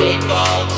people.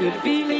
Good feeling.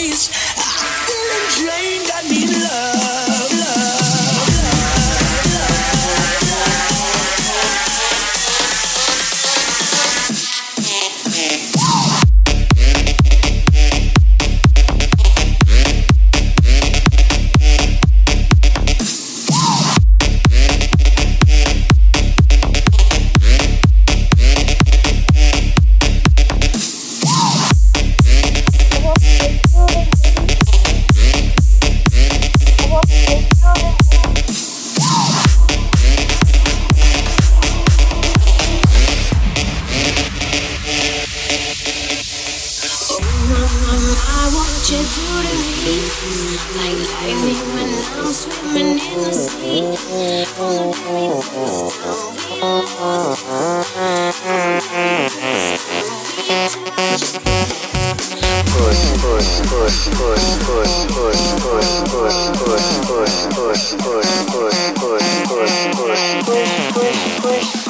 days. I'm feeling drained, I need love. push push push push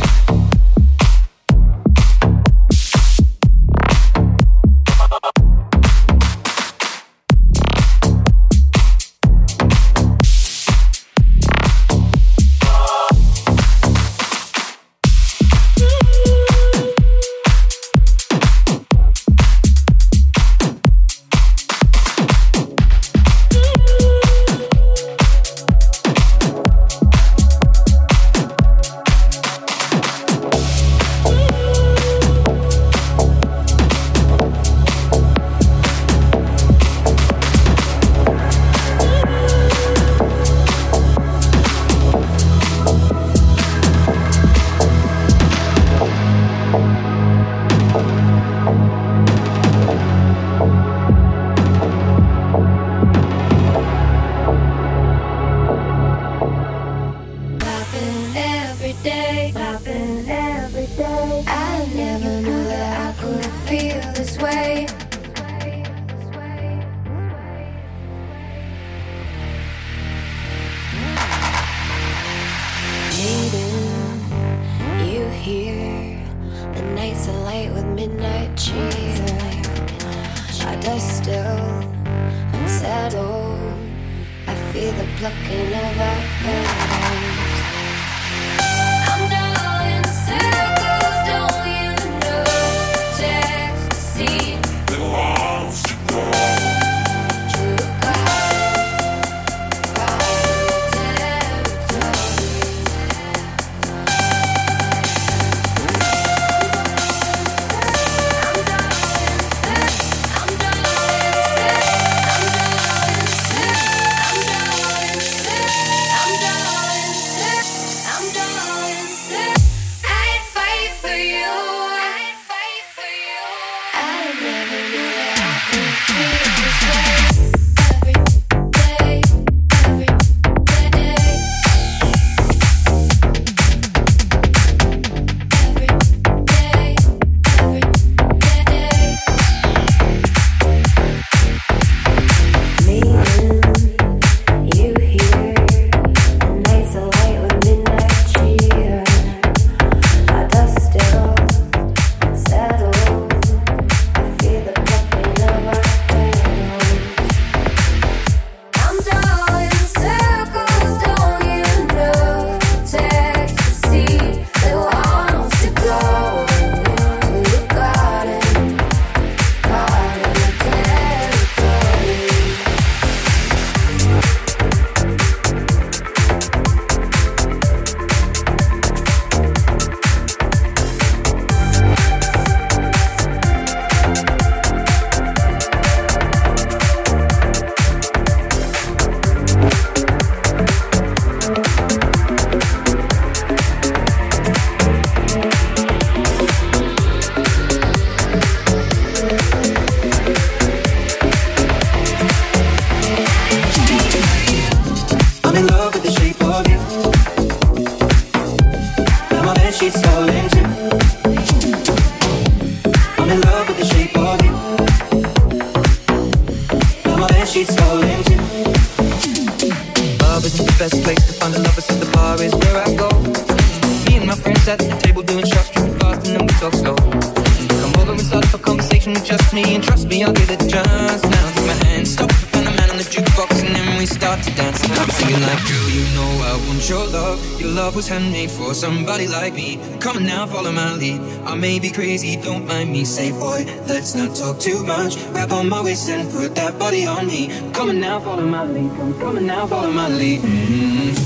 At the table doing shots, tripping fast, and then we talk slow. Come over and start up a conversation with just me, and trust me, I'll give it just. Now take my hand, stop, and the man on the jukebox, and then we start to dance. And I'm singing like, girl, you know I want your love. Your love was handmade for somebody like me. Come on now, follow my lead. I may be crazy, don't mind me. Say, boy, let's not talk too much. Grab on my waist and put that body on me. Come on now, follow my lead. Come, come on now, follow my lead. Mm-hmm.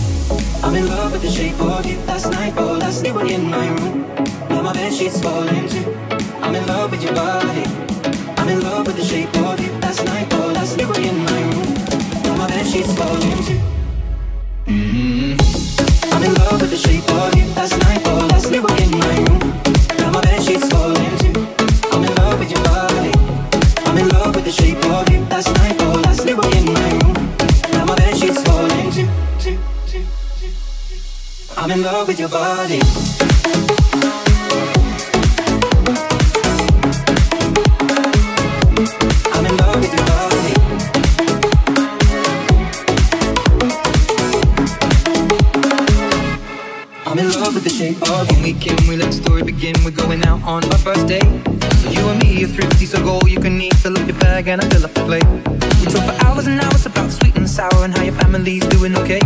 I'm in love with the shape of you. Last night, oh, last night when in my room. Now my bed sheets falling too. I'm in love with your body. I'm in love with the shape of you. Last night, oh, last night when in my room. Now my bed sheets falling too. Mm-hmm. I'm in love with the shape of you. Last night, oh, last night when in my room. Now my bed sheets falling too. I'm in love with your body. I'm in love with the shape of you. Last night, I'm in love with your body. I'm in love with your body. I'm in love with the shape of you. Weekend, we let the story begin. We're going out on our first date. You and me are thrifty, so go you can eat. Fill up your bag and I fill up the plate. We talk for hours and hours about sweet and sour and how your family's doing okay.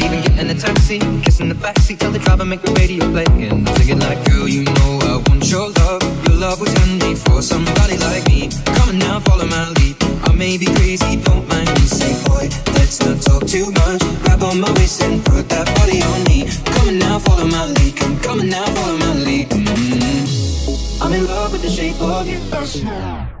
Leaving, getting a taxi, kissing the backseat, tell the driver make the radio play. And I'm singing like, girl, you know I want your love. Your love was handmade for somebody like me. Come on now, follow my lead. I may be crazy, don't mind me. Say, boy, let's not talk too much. Grab on my waist and put that body on me. Come on now, follow my lead. Come, come on now, follow my lead. Mm-hmm. I'm in love with the shape of you.